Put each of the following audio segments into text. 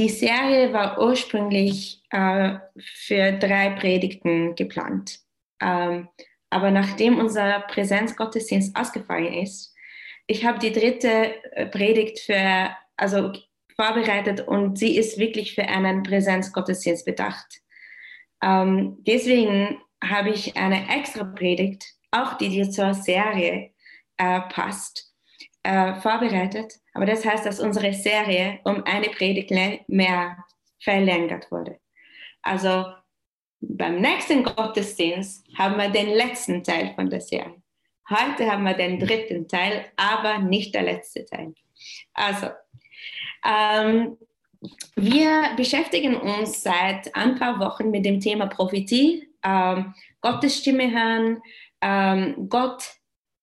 die Serie war ursprünglich äh, für drei Predigten geplant. Ähm, aber nachdem unser Präsenzgottesdienst ausgefallen ist, ich habe die dritte äh, Predigt für, also vorbereitet und sie ist wirklich für einen Präsenzgottesdienst bedacht. Ähm, deswegen habe ich eine extra Predigt, auch die, die zur Serie äh, passt, äh, vorbereitet. Aber das heißt, dass unsere Serie um eine Predigt mehr verlängert wurde. Also beim nächsten Gottesdienst haben wir den letzten Teil von der Serie. Heute haben wir den dritten Teil, aber nicht der letzte Teil. Also, ähm, wir beschäftigen uns seit ein paar Wochen mit dem Thema Prophetie, ähm, Gottes Stimme hören, ähm, Gott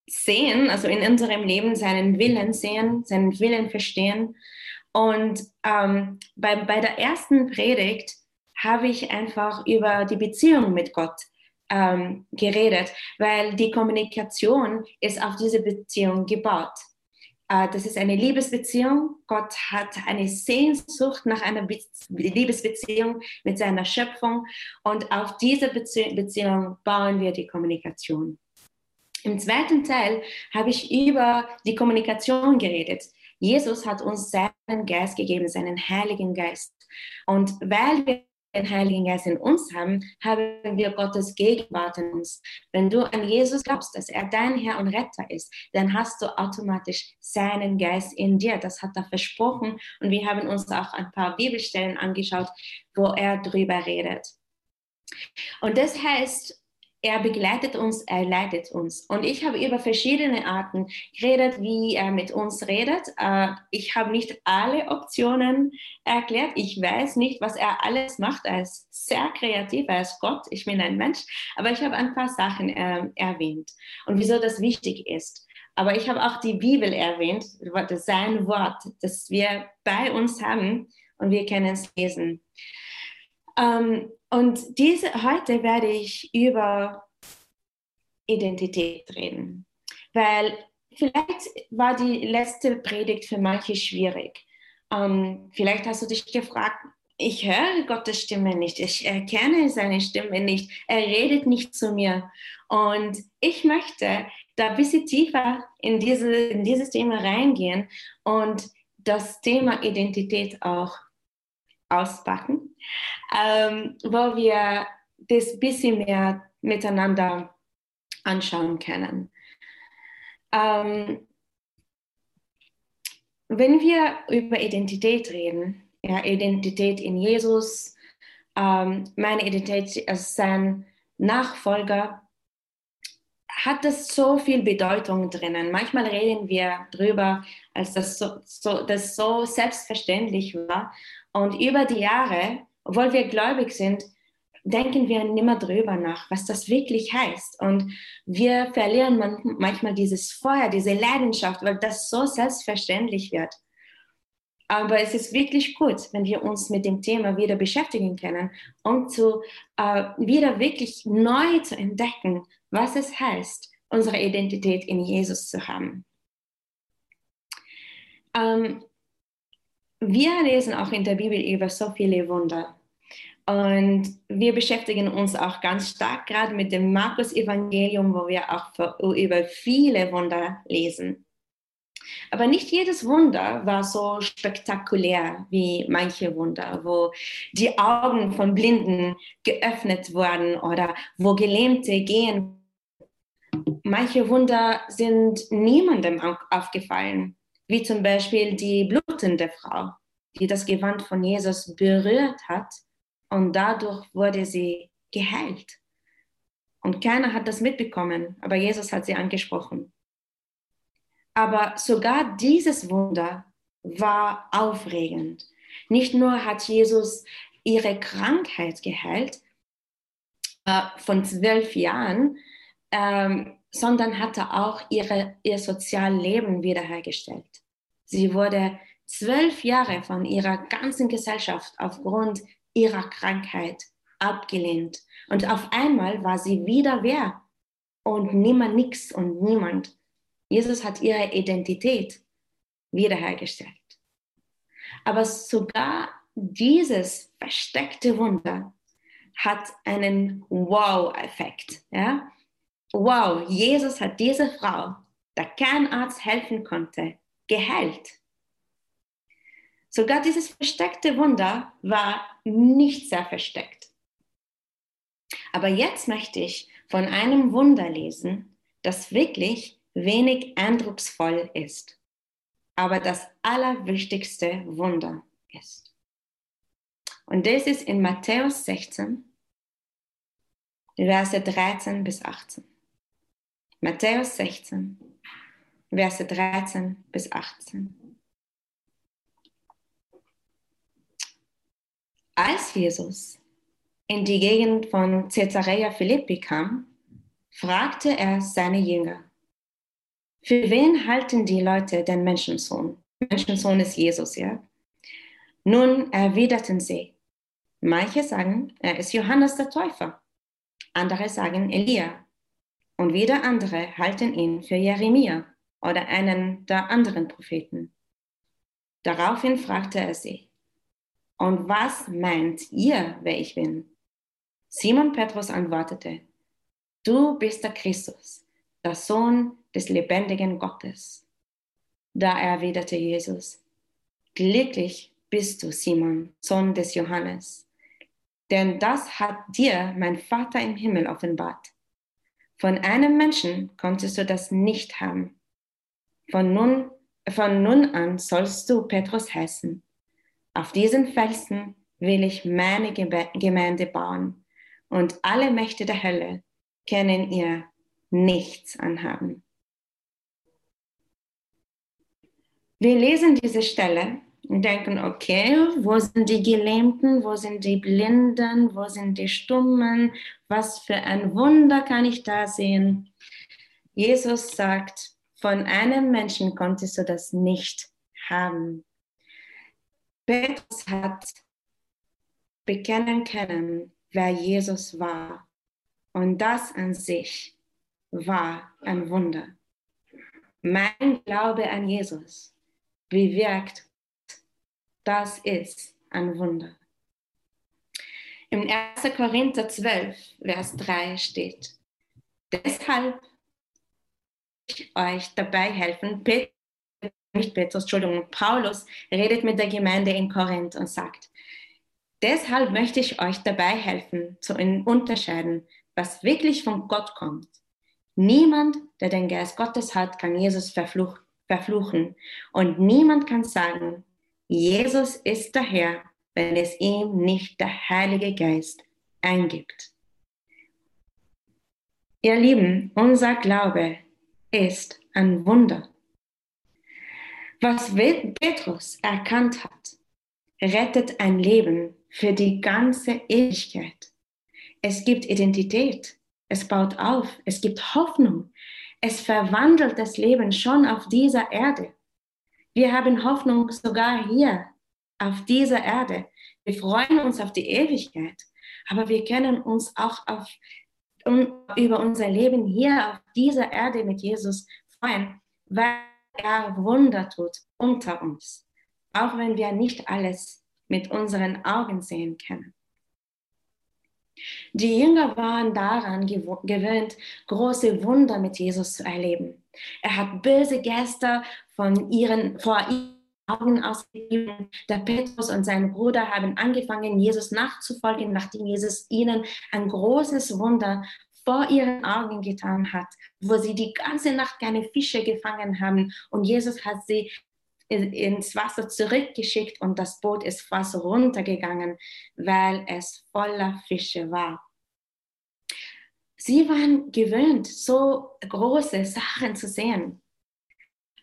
sehen, also in unserem Leben seinen Willen sehen, seinen Willen verstehen. Und ähm, bei, bei der ersten Predigt habe ich einfach über die Beziehung mit Gott ähm, geredet, weil die Kommunikation ist auf diese Beziehung gebaut. Äh, das ist eine Liebesbeziehung. Gott hat eine Sehnsucht nach einer Be Liebesbeziehung mit seiner Schöpfung und auf diese Bezie Beziehung bauen wir die Kommunikation. Im zweiten Teil habe ich über die Kommunikation geredet. Jesus hat uns seinen Geist gegeben, seinen Heiligen Geist. Und weil wir den Heiligen Geist in uns haben, haben wir Gottes Gegenwart in uns. Wenn du an Jesus glaubst, dass er dein Herr und Retter ist, dann hast du automatisch seinen Geist in dir. Das hat er versprochen. Und wir haben uns auch ein paar Bibelstellen angeschaut, wo er drüber redet. Und das heißt, er begleitet uns, er leitet uns. Und ich habe über verschiedene Arten geredet, wie er mit uns redet. Äh, ich habe nicht alle Optionen erklärt. Ich weiß nicht, was er alles macht. Er ist sehr kreativ, er ist Gott, ich bin ein Mensch. Aber ich habe ein paar Sachen ähm, erwähnt und wieso das wichtig ist. Aber ich habe auch die Bibel erwähnt, sein Wort, das wir bei uns haben und wir können es lesen. Ähm, und diese, heute werde ich über Identität reden, weil vielleicht war die letzte Predigt für manche schwierig. Ähm, vielleicht hast du dich gefragt, ich höre Gottes Stimme nicht, ich erkenne seine Stimme nicht, er redet nicht zu mir. Und ich möchte da ein bisschen tiefer in, diese, in dieses Thema reingehen und das Thema Identität auch auspacken, ähm, wo wir das bisschen mehr miteinander anschauen können. Ähm, wenn wir über Identität reden, ja, Identität in Jesus, ähm, meine Identität als sein Nachfolger, hat das so viel Bedeutung drinnen. Manchmal reden wir drüber, als das so, so, das so selbstverständlich war. Und über die Jahre, obwohl wir gläubig sind, denken wir nimmer drüber nach, was das wirklich heißt. Und wir verlieren manchmal dieses Feuer, diese Leidenschaft, weil das so selbstverständlich wird. Aber es ist wirklich gut, wenn wir uns mit dem Thema wieder beschäftigen können, um zu, äh, wieder wirklich neu zu entdecken, was es heißt, unsere Identität in Jesus zu haben. Ähm, wir lesen auch in der Bibel über so viele Wunder. Und wir beschäftigen uns auch ganz stark gerade mit dem Markus-Evangelium, wo wir auch über viele Wunder lesen. Aber nicht jedes Wunder war so spektakulär wie manche Wunder, wo die Augen von Blinden geöffnet wurden oder wo Gelähmte gehen. Manche Wunder sind niemandem aufgefallen, wie zum Beispiel die blutende Frau, die das Gewand von Jesus berührt hat und dadurch wurde sie geheilt. Und keiner hat das mitbekommen, aber Jesus hat sie angesprochen. Aber sogar dieses Wunder war aufregend. Nicht nur hat Jesus ihre Krankheit geheilt äh, von zwölf Jahren, ähm, sondern hatte auch ihre, ihr Sozialleben wiederhergestellt. Sie wurde zwölf Jahre von ihrer ganzen Gesellschaft aufgrund ihrer Krankheit abgelehnt. Und auf einmal war sie wieder wer und niemand nix und niemand. Jesus hat ihre Identität wiederhergestellt. Aber sogar dieses versteckte Wunder hat einen Wow-Effekt. Ja? Wow, Jesus hat diese Frau, der kein Arzt helfen konnte, geheilt. Sogar dieses versteckte Wunder war nicht sehr versteckt. Aber jetzt möchte ich von einem Wunder lesen, das wirklich wenig eindrucksvoll ist, aber das allerwichtigste Wunder ist. Und das ist in Matthäus 16, Verse 13 bis 18. Matthäus 16, Verse 13 bis 18. Als Jesus in die Gegend von Caesarea Philippi kam, fragte er seine Jünger, für wen halten die Leute den Menschensohn? Menschensohn ist Jesus, ja? Nun erwiderten sie, manche sagen, er ist Johannes der Täufer, andere sagen Elia und wieder andere halten ihn für Jeremia oder einen der anderen Propheten. Daraufhin fragte er sie, und was meint ihr, wer ich bin? Simon Petrus antwortete, du bist der Christus, der Sohn des lebendigen Gottes. Da erwiderte Jesus, glücklich bist du, Simon, Sohn des Johannes, denn das hat dir mein Vater im Himmel offenbart. Von einem Menschen konntest du das nicht haben. Von nun, von nun an sollst du Petrus heißen. Auf diesen Felsen will ich meine Gemeinde bauen und alle Mächte der Hölle können ihr nichts anhaben. Wir lesen diese Stelle denken, okay, wo sind die Gelähmten, wo sind die Blinden, wo sind die Stummen, was für ein Wunder kann ich da sehen? Jesus sagt, von einem Menschen konntest du das nicht haben. Petrus hat bekennen können, wer Jesus war. Und das an sich war ein Wunder. Mein Glaube an Jesus bewirkt, das ist ein Wunder. Im 1. Korinther 12, Vers 3 steht, deshalb ich euch dabei helfen, nicht Petrus, Entschuldigung, Paulus redet mit der Gemeinde in Korinth und sagt, Deshalb möchte ich euch dabei helfen, zu unterscheiden, was wirklich von Gott kommt. Niemand, der den Geist Gottes hat, kann Jesus verfluch verfluchen. Und niemand kann sagen, Jesus ist der Herr, wenn es ihm nicht der Heilige Geist eingibt. Ihr Lieben, unser Glaube ist ein Wunder. Was Petrus erkannt hat, rettet ein Leben für die ganze Ewigkeit. Es gibt Identität, es baut auf, es gibt Hoffnung, es verwandelt das Leben schon auf dieser Erde. Wir haben Hoffnung sogar hier auf dieser Erde. Wir freuen uns auf die Ewigkeit, aber wir können uns auch auf, um, über unser Leben hier auf dieser Erde mit Jesus freuen, weil er Wunder tut unter uns, auch wenn wir nicht alles mit unseren Augen sehen können. Die Jünger waren daran gewöhnt, große Wunder mit Jesus zu erleben. Er hat böse Geister von ihren, vor ihren Augen ausgegeben. Der Petrus und sein Bruder haben angefangen, Jesus nachzufolgen, nachdem Jesus ihnen ein großes Wunder vor ihren Augen getan hat, wo sie die ganze Nacht keine Fische gefangen haben. Und Jesus hat sie ins Wasser zurückgeschickt und das Boot ist fast runtergegangen, weil es voller Fische war. Sie waren gewöhnt, so große Sachen zu sehen.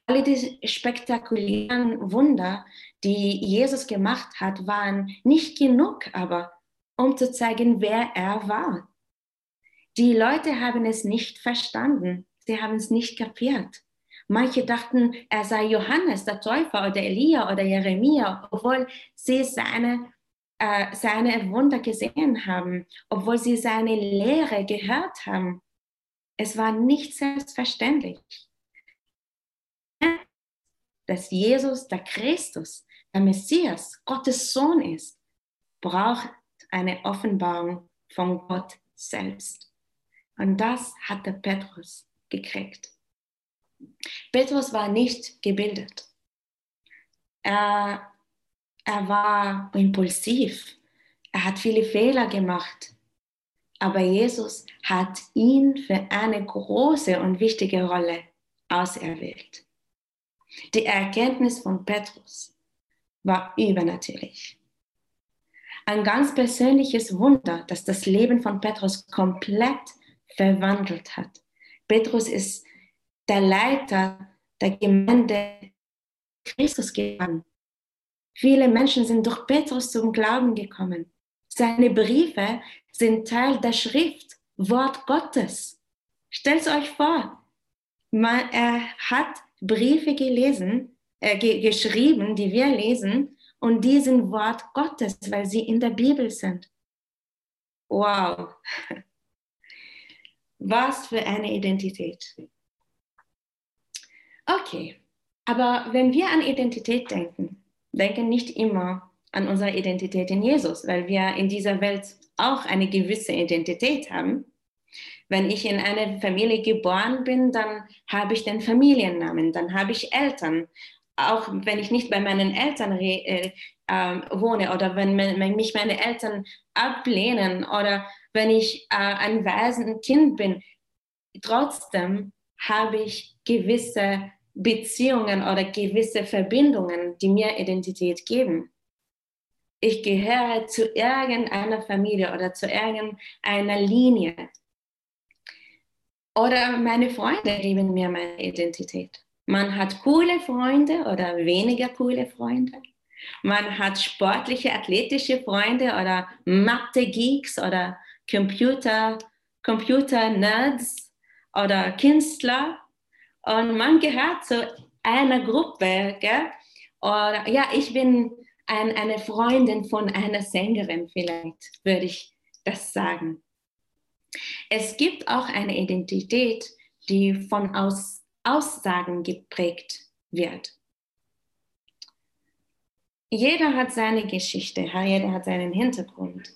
Alle die spektakulären Wunder, die Jesus gemacht hat, waren nicht genug, aber um zu zeigen, wer er war. Die Leute haben es nicht verstanden. Sie haben es nicht kapiert. Manche dachten, er sei Johannes, der Täufer oder Elia oder Jeremia, obwohl sie seine, äh, seine Wunder gesehen haben, obwohl sie seine Lehre gehört haben. Es war nicht selbstverständlich. Dass Jesus, der Christus, der Messias, Gottes Sohn ist, braucht eine Offenbarung von Gott selbst. Und das hatte Petrus gekriegt. Petrus war nicht gebildet. Er, er war impulsiv. Er hat viele Fehler gemacht. Aber Jesus hat ihn für eine große und wichtige Rolle auserwählt. Die Erkenntnis von Petrus war übernatürlich. Ein ganz persönliches Wunder, das das Leben von Petrus komplett verwandelt hat. Petrus ist der Leiter der Gemeinde Christus gegangen. Viele Menschen sind durch Petrus zum Glauben gekommen. Seine Briefe sind Teil der Schrift, Wort Gottes. Stellt euch vor, man, er hat Briefe gelesen, äh, ge geschrieben, die wir lesen, und die sind Wort Gottes, weil sie in der Bibel sind. Wow. Was für eine Identität. Okay, aber wenn wir an Identität denken, denken nicht immer an unsere Identität in Jesus, weil wir in dieser Welt auch eine gewisse Identität haben. Wenn ich in einer Familie geboren bin, dann habe ich den Familiennamen, dann habe ich Eltern. Auch wenn ich nicht bei meinen Eltern äh, äh, wohne oder wenn, wenn, mich meine Eltern ablehnen oder wenn ich äh, ein Waisenkind bin, trotzdem habe ich gewisse Beziehungen oder gewisse Verbindungen, die mir Identität geben. Ich gehöre zu irgendeiner Familie oder zu irgendeiner Linie. Oder meine Freunde geben mir meine Identität. Man hat coole Freunde oder weniger coole Freunde. Man hat sportliche, athletische Freunde oder Mathe-Geeks oder Computer, Computer-Nerds oder Künstler und man gehört zu einer Gruppe, gell? Oder ja, ich bin ein, eine Freundin von einer Sängerin, vielleicht würde ich das sagen. Es gibt auch eine Identität, die von Aus Aussagen geprägt wird. Jeder hat seine Geschichte, jeder hat seinen Hintergrund.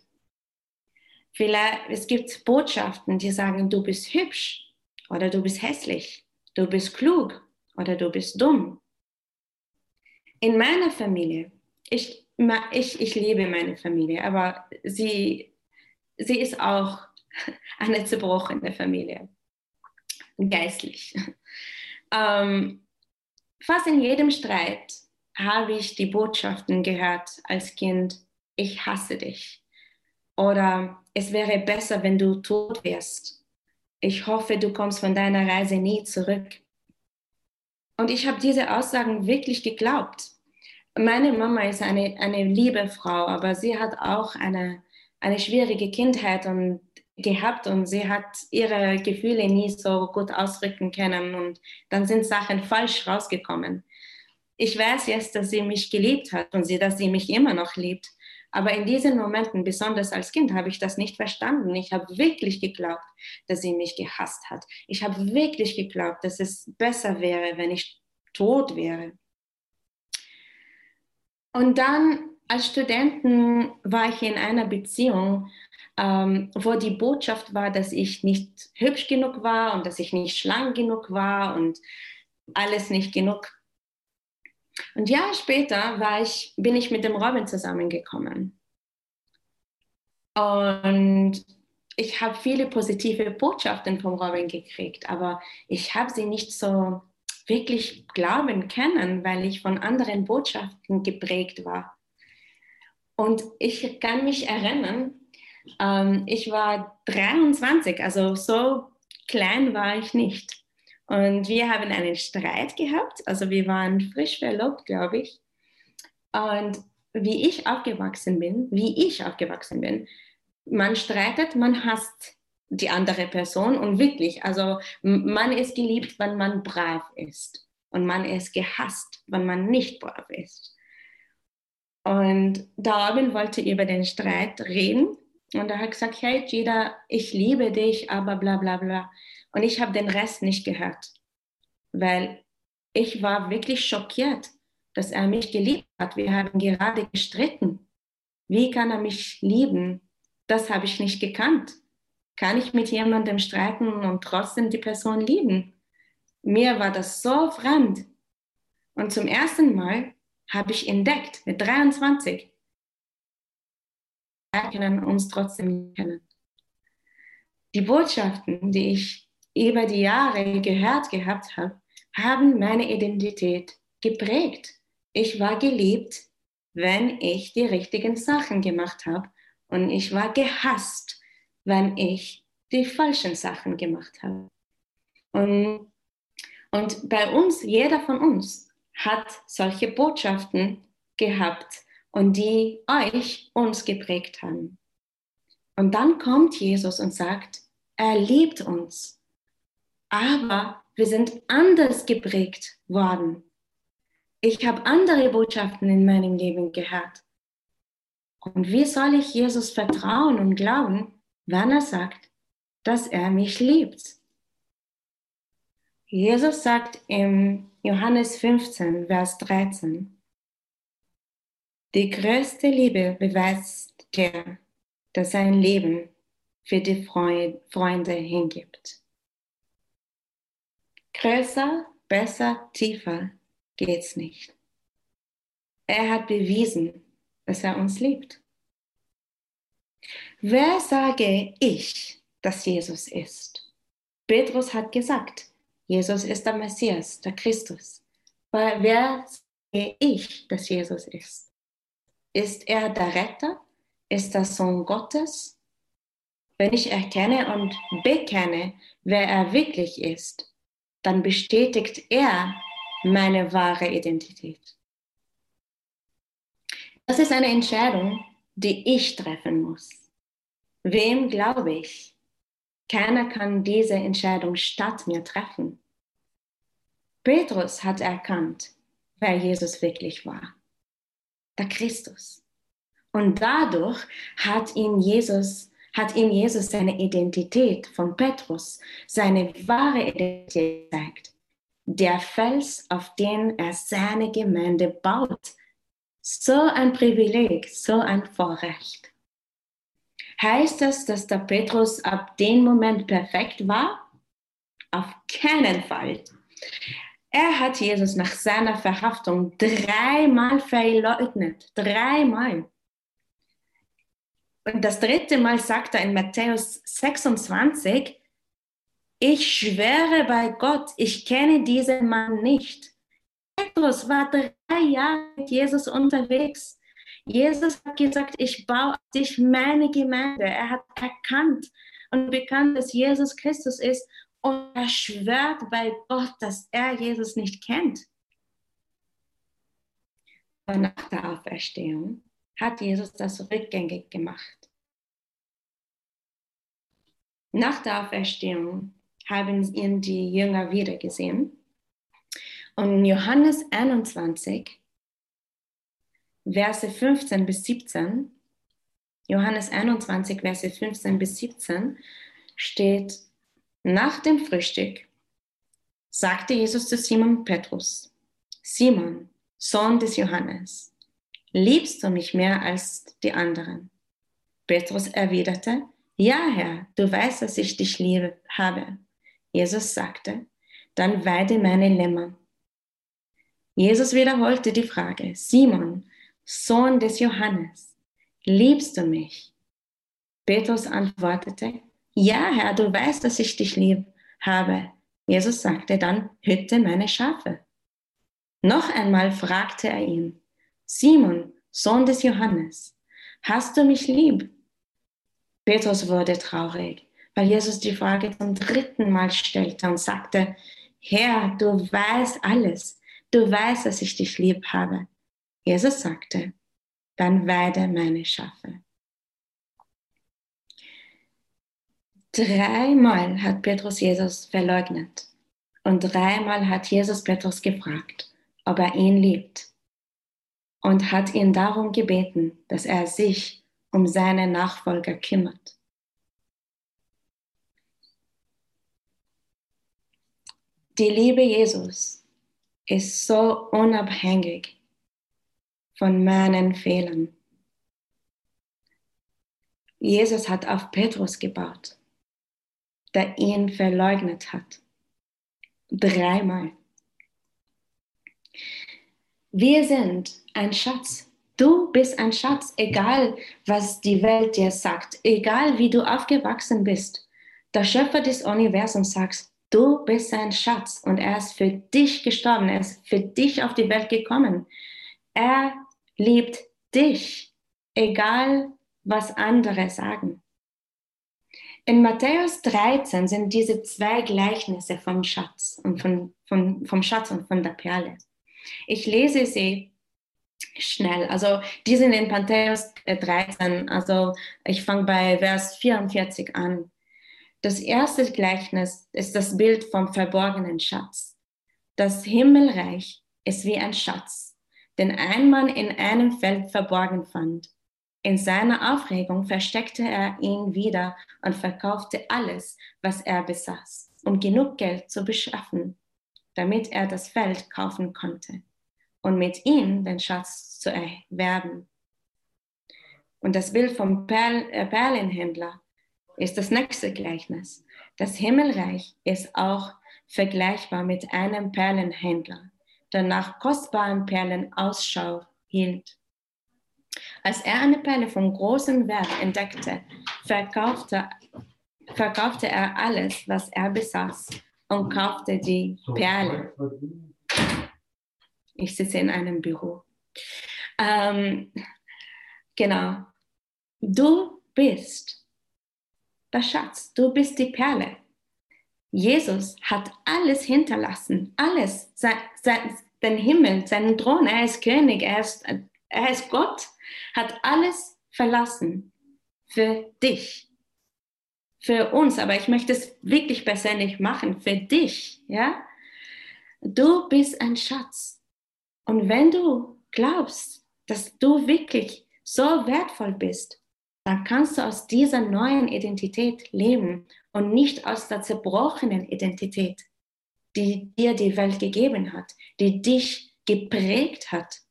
Vielleicht, es gibt Botschaften, die sagen, du bist hübsch oder du bist hässlich du bist klug oder du bist dumm. In meiner Familie, ich, ich, ich liebe meine Familie, aber sie, sie ist auch eine zerbrochene Familie, geistlich. Ähm, fast in jedem Streit habe ich die Botschaften gehört als Kind, ich hasse dich. Oder es wäre besser, wenn du tot wärst ich hoffe, du kommst von deiner Reise nie zurück. Und ich habe diese Aussagen wirklich geglaubt. Meine Mama ist eine, eine liebe Frau, aber sie hat auch eine, eine schwierige Kindheit und gehabt und sie hat ihre Gefühle nie so gut ausdrücken können und dann sind Sachen falsch rausgekommen. Ich weiß jetzt, dass sie mich geliebt hat und sie, dass sie mich immer noch liebt. Aber in diesen Momenten, besonders als Kind, habe ich das nicht verstanden. Ich habe wirklich geglaubt, dass sie mich gehasst hat. Ich habe wirklich geglaubt, dass es besser wäre, wenn ich tot wäre. Und dann als Studentin war ich in einer Beziehung, ähm, wo die Botschaft war, dass ich nicht hübsch genug war und dass ich nicht schlank genug war und alles nicht genug und Jahre später war ich, bin ich mit dem Robin zusammengekommen. Und ich habe viele positive Botschaften vom Robin gekriegt, aber ich habe sie nicht so wirklich glauben können, weil ich von anderen Botschaften geprägt war. Und ich kann mich erinnern, ähm, ich war 23, also so klein war ich nicht. Und wir haben einen Streit gehabt. Also wir waren frisch verlobt, glaube ich. Und wie ich aufgewachsen bin, wie ich aufgewachsen bin, man streitet, man hasst die andere Person und wirklich, also man ist geliebt, wenn man brav ist und man ist gehasst, wenn man nicht brav ist. Und Darwin wollte über den Streit reden und er hat gesagt, hey Jida, ich liebe dich, aber bla bla bla. Und ich habe den Rest nicht gehört, weil Ich war wirklich schockiert, dass er mich geliebt hat. Wir haben gerade gestritten. Wie kann er mich lieben? Das habe ich nicht gekannt. Kann ich mit jemandem streiten und trotzdem die Person lieben? Mir war das so fremd. Und zum ersten Mal habe ich entdeckt, mit 23, wir können uns trotzdem kennen. Die Botschaften, die ich über die Jahre gehört gehabt habe, haben meine Identität geprägt. Ich war geliebt, wenn ich die richtigen Sachen gemacht habe und ich war gehasst, wenn ich die falschen Sachen gemacht habe. Und, und bei uns, jeder von uns hat solche Botschaften gehabt und die euch uns geprägt haben. Und dann kommt Jesus und sagt, er liebt uns, aber wir sind anders geprägt worden. Ich habe andere Botschaften in meinem Leben gehört. Und wie soll ich Jesus vertrauen und glauben, wenn er sagt, dass er mich liebt? Jesus sagt im Johannes 15, Vers 13, die größte Liebe beweist der, der sein Leben für die Freunde hingibt. Größer, besser, tiefer geht's nicht. Er hat bewiesen, dass er uns liebt. Wer sage ich, dass Jesus ist? Petrus hat gesagt, Jesus ist der Messias, der Christus. Aber wer sage ich, dass Jesus ist? Ist er der Retter? Ist der Sohn Gottes? Wenn ich erkenne und bekenne, wer er wirklich ist, dann bestätigt er meine wahre Identität. Das ist eine Entscheidung, die ich treffen muss. Wem glaube ich? Keiner kann diese Entscheidung statt mir treffen. Petrus hat erkannt, wer Jesus wirklich war der Christus. Und dadurch hat ihn Jesus, hat ihm Jesus seine Identität von Petrus, seine wahre Identität gezeigt. Der Fels, auf den er seine Gemeinde baut. So ein Privileg, so ein Vorrecht. Heißt das, dass der Petrus ab dem Moment perfekt war? Auf keinen Fall. Er hat Jesus nach seiner Verhaftung dreimal verleugnet. Dreimal. Und das dritte Mal sagt er in Matthäus 26, ich schwöre bei Gott, ich kenne diesen Mann nicht. Petrus war drei Jahre mit Jesus unterwegs. Jesus hat gesagt, ich baue dich meine Gemeinde. Er hat erkannt und bekannt, dass Jesus Christus ist und er schwört bei Gott, dass er Jesus nicht kennt. Aber nach der Auferstehung hat Jesus das rückgängig gemacht. Nach der Auferstehung haben ihn die Jünger wieder gesehen. Und in Johannes 21, Verse 15 bis 17, Johannes 21, Verse 15 bis 17 steht, nach dem Frühstück sagte Jesus zu Simon Petrus, Simon, Sohn des Johannes, liebst du mich mehr als die anderen? Petrus erwiderte, ja, Herr, du weißt, dass ich dich liebe habe. Jesus sagte, dann weide meine Lämmer. Jesus wiederholte die Frage, Simon, Sohn des Johannes, liebst du mich? Petrus antwortete, ja, Herr, du weißt, dass ich dich lieb habe. Jesus sagte dann, hütte meine Schafe. Noch einmal fragte er ihn, Simon, Sohn des Johannes, hast du mich lieb? Petrus wurde traurig, weil Jesus die Frage zum dritten Mal stellte und sagte, Herr, du weißt alles, du weißt, dass ich dich lieb habe. Jesus sagte, dann weide meine Schafe. Dreimal hat Petrus Jesus verleugnet. Und dreimal hat Jesus Petrus gefragt, ob er ihn liebt. Und hat ihn darum gebeten, dass er sich um seine Nachfolger kümmert. Die Liebe Jesus ist so unabhängig von meinen Fehlern. Jesus hat auf Petrus gebaut, der ihn verleugnet hat. Dreimal. Wir sind ein Schatz. Du bist ein Schatz, egal was die Welt dir sagt, egal wie du aufgewachsen bist. Der Schöpfer des Universums sagt, du bist ein Schatz und er ist für dich gestorben, er ist für dich auf die Welt gekommen. Er liebt dich, egal was andere sagen. In Matthäus 13 sind diese zwei Gleichnisse vom Schatz und von, von, vom Schatz und von der Perle. Ich lese sie schnell. Also die sind in Matthäus 13. Also ich fange bei Vers 44 an. Das erste Gleichnis ist das Bild vom verborgenen Schatz. Das Himmelreich ist wie ein Schatz, den ein Mann in einem Feld verborgen fand. In seiner Aufregung versteckte er ihn wieder und verkaufte alles, was er besaß, um genug Geld zu beschaffen, damit er das Feld kaufen konnte und mit ihm den Schatz zu erwerben. Und das Bild vom Perl äh, Perlenhändler ist das nächste Gleichnis. Das Himmelreich ist auch vergleichbar mit einem Perlenhändler, der nach kostbaren Perlen Ausschau hielt. Als er eine Perle von großem Wert entdeckte, verkaufte, verkaufte er alles, was er besaß und kaufte die Perle. Ich sitze in einem Büro. Ähm, genau. Du bist der Schatz, du bist die Perle. Jesus hat alles hinterlassen, alles, sein, sein, den Himmel, seinen Thron, er ist König, er ist er ist Gott, hat alles verlassen für dich, für uns. Aber ich möchte es wirklich persönlich machen, für dich, ja? Du bist ein Schatz. Und wenn du glaubst, dass du wirklich so wertvoll bist, dann kannst du aus dieser neuen Identität leben und nicht aus der zerbrochenen Identität, die dir die Welt gegeben hat, die dich geprägt hat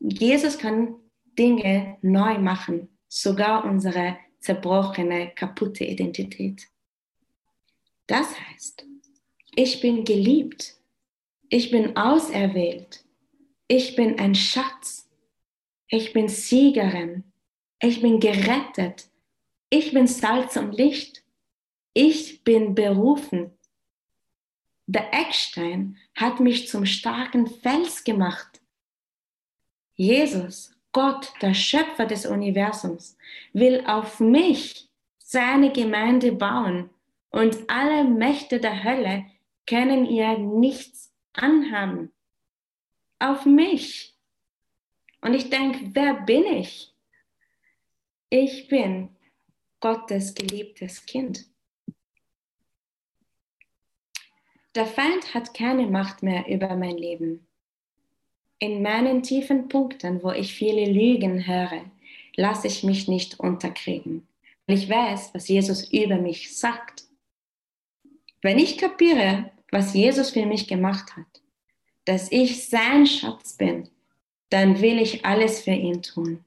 Jesus kann Dinge neu machen, sogar unsere zerbrochene, kaputte Identität. Das heißt, ich bin geliebt, ich bin auserwählt, ich bin ein Schatz, ich bin Siegerin, ich bin gerettet, ich bin Salz und Licht, ich bin berufen. Der Eckstein hat mich zum starken Fels gemacht. Jesus, Gott, der Schöpfer des Universums, will auf mich seine Gemeinde bauen und alle Mächte der Hölle können ihr nichts anhaben. Auf mich. Und ich denke, wer bin ich? Ich bin Gottes geliebtes Kind. Der Feind hat keine Macht mehr über mein Leben. In meinen tiefen Punkten, wo ich viele Lügen höre, lasse ich mich nicht unterkriegen, weil ich weiß, was Jesus über mich sagt. Wenn ich kapiere, was Jesus für mich gemacht hat, dass ich sein Schatz bin, dann will ich alles für ihn tun.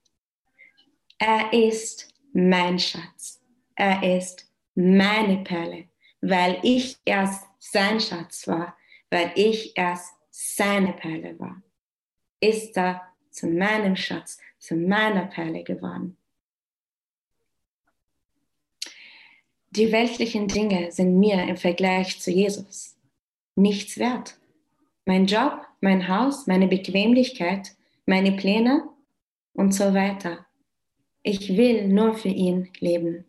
Er ist mein Schatz. Er ist meine Perle, weil ich erst sein Schatz war, weil ich erst seine Perle war ist er zu meinem Schatz, zu meiner Perle geworden. Die weltlichen Dinge sind mir im Vergleich zu Jesus nichts wert. Mein Job, mein Haus, meine Bequemlichkeit, meine Pläne und so weiter. Ich will nur für ihn leben,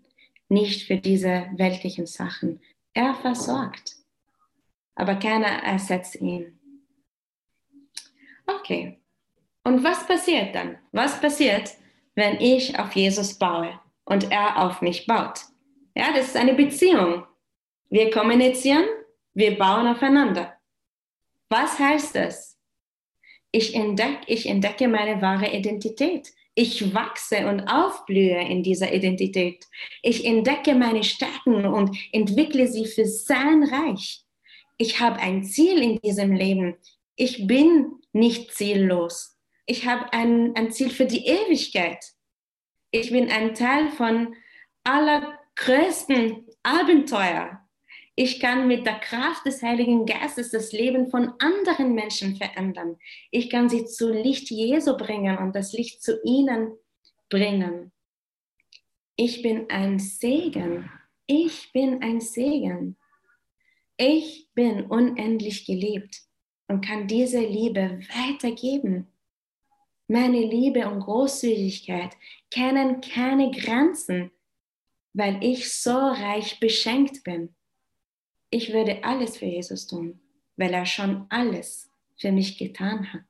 nicht für diese weltlichen Sachen. Er versorgt, aber keiner ersetzt ihn. Okay, und was passiert dann? Was passiert, wenn ich auf Jesus baue und er auf mich baut? Ja, das ist eine Beziehung. Wir kommunizieren, wir bauen aufeinander. Was heißt das? Ich entdecke, ich entdecke meine wahre Identität. Ich wachse und aufblühe in dieser Identität. Ich entdecke meine Stärken und entwickle sie für sein Reich. Ich habe ein Ziel in diesem Leben. Ich bin nicht ziellos. Ich habe ein, ein Ziel für die Ewigkeit. Ich bin ein Teil von allergrößten Abenteuer. Ich kann mit der Kraft des Heiligen Geistes das Leben von anderen Menschen verändern. Ich kann sie zu Licht Jesu bringen und das Licht zu ihnen bringen. Ich bin ein Segen. Ich bin ein Segen. Ich bin unendlich geliebt und kann diese Liebe weitergeben. Meine Liebe und Großzügigkeit kennen keine Grenzen, weil ich so reich beschenkt bin. Ich würde alles für Jesus tun, weil er schon alles für mich getan hat.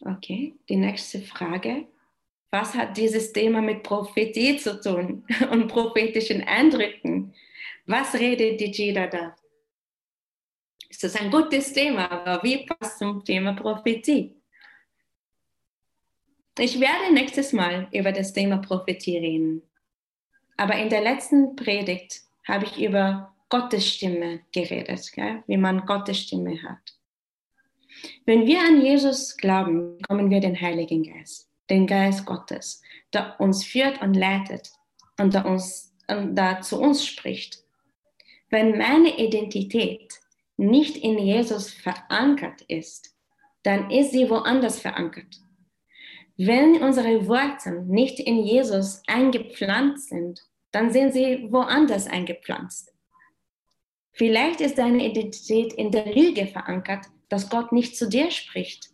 Okay, die nächste Frage. Was hat dieses Thema mit Prophetie zu tun und prophetischen Eindrücken? Was redet die Jida da? Ist das ein gutes Thema, aber wie passt zum Thema Prophetie? Ich werde nächstes Mal über das Thema Prophetie reden. Aber in der letzten Predigt habe ich über Gottes Stimme geredet, gell? wie man Gottes Stimme hat. Wenn wir an Jesus glauben, bekommen wir den Heiligen Geist, den Geist Gottes, der uns führt und leitet und der, uns, und der zu uns spricht. Wenn meine Identität nicht in Jesus verankert ist, dann ist sie woanders verankert. Wenn unsere Wurzeln nicht in Jesus eingepflanzt sind, dann sind sie woanders eingepflanzt. Vielleicht ist deine Identität in der Lüge verankert, dass Gott nicht zu dir spricht,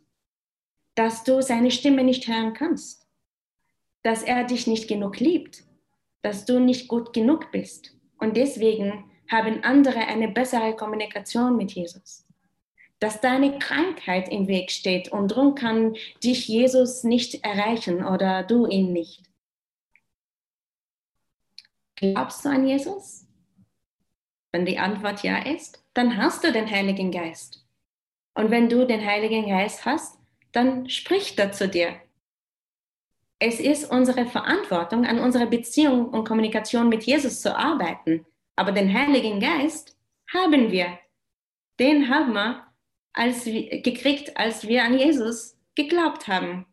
dass du seine Stimme nicht hören kannst, dass er dich nicht genug liebt, dass du nicht gut genug bist. Und deswegen haben andere eine bessere Kommunikation mit Jesus. Dass deine Krankheit im Weg steht und darum kann dich Jesus nicht erreichen oder du ihn nicht. Glaubst du an Jesus? Wenn die Antwort ja ist, dann hast du den Heiligen Geist. Und wenn du den Heiligen Geist hast, dann spricht er zu dir. Es ist unsere Verantwortung, an unserer Beziehung und Kommunikation mit Jesus zu arbeiten. Aber den Heiligen Geist haben wir. Den haben wir als gekriegt, als wir an Jesus geglaubt haben.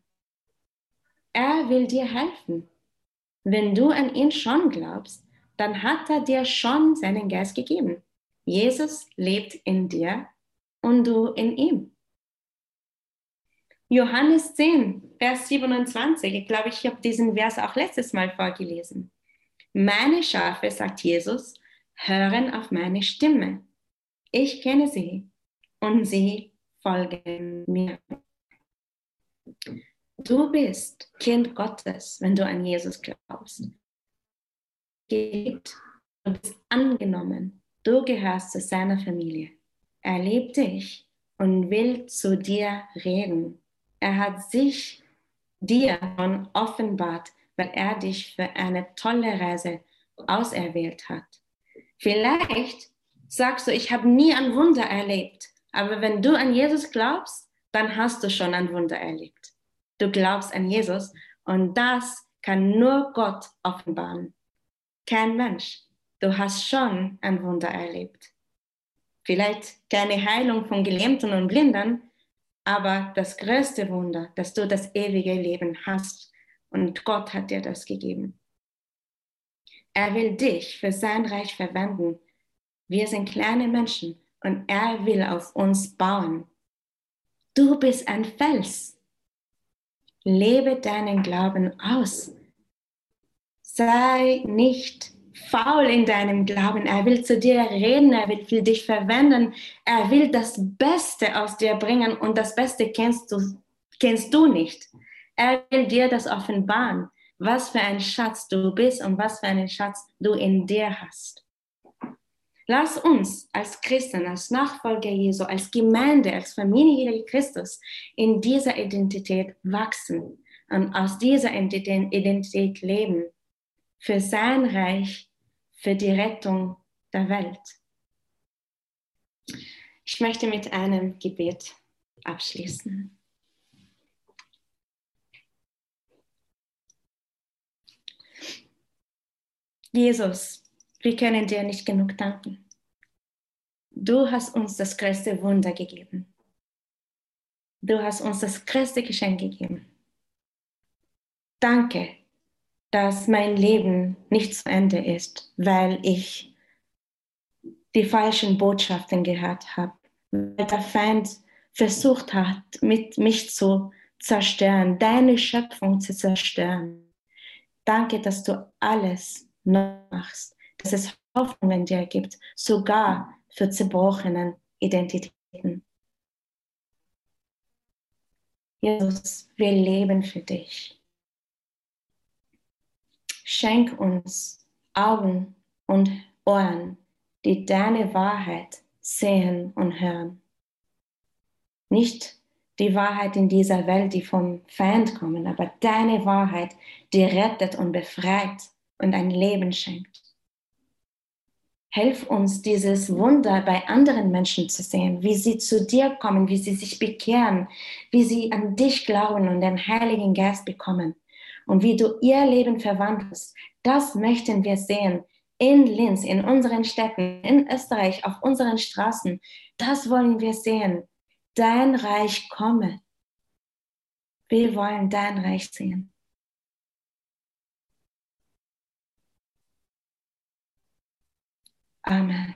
Er will dir helfen. Wenn du an ihn schon glaubst, dann hat er dir schon seinen Geist gegeben. Jesus lebt in dir und du in ihm. Johannes 10, Vers 27, ich glaube, ich habe diesen Vers auch letztes Mal vorgelesen. Meine Schafe, sagt Jesus, hören auf meine Stimme. Ich kenne sie und sie folgen mir. Du bist Kind Gottes, wenn du an Jesus glaubst. Geliebt und bist angenommen. Du gehörst zu seiner Familie. Er liebt dich und will zu dir reden. Er hat sich dir offenbart, weil er dich für eine tolle Reise auserwählt hat. Vielleicht sagst du, ich habe nie ein Wunder erlebt, aber wenn du an Jesus glaubst, dann hast du schon ein Wunder erlebt. Du glaubst an Jesus und das kann nur Gott offenbaren. Kein Mensch. Du hast schon ein Wunder erlebt. Vielleicht keine Heilung von Gelähmten und Blinden, aber das größte Wunder, dass du das ewige Leben hast und Gott hat dir das gegeben. Er will dich für sein Reich verwenden. Wir sind kleine Menschen und er will auf uns bauen. Du bist ein Fels. Lebe deinen Glauben aus. Sei nicht faul in deinem Glauben. Er will zu dir reden, er will für dich verwenden. Er will das Beste aus dir bringen und das Beste kennst du, kennst du nicht. Er will dir das offenbaren was für ein Schatz du bist und was für einen Schatz du in dir hast. Lass uns als Christen, als Nachfolger Jesu, als Gemeinde, als Familie Christus in dieser Identität wachsen und aus dieser Identität leben. Für sein Reich, für die Rettung der Welt. Ich möchte mit einem Gebet abschließen. Jesus, Wir können dir nicht genug danken. Du hast uns das größte Wunder gegeben. Du hast uns das größte Geschenk gegeben. Danke, dass mein Leben nicht zu Ende ist, weil ich die falschen Botschaften gehört habe, weil der Feind versucht hat, mit mich zu zerstören, deine Schöpfung zu zerstören. Danke, dass du alles machst, dass es Hoffnungen dir gibt, sogar für zerbrochenen Identitäten. Jesus, wir leben für dich. Schenk uns Augen und Ohren, die deine Wahrheit sehen und hören. Nicht die Wahrheit in dieser Welt, die vom Feind kommen, aber deine Wahrheit, die rettet und befreit und ein Leben schenkt. Helf uns, dieses Wunder bei anderen Menschen zu sehen, wie sie zu dir kommen, wie sie sich bekehren, wie sie an dich glauben und den Heiligen Geist bekommen und wie du ihr Leben verwandelst. Das möchten wir sehen in Linz, in unseren Städten, in Österreich, auf unseren Straßen. Das wollen wir sehen. Dein Reich komme. Wir wollen dein Reich sehen. Amen.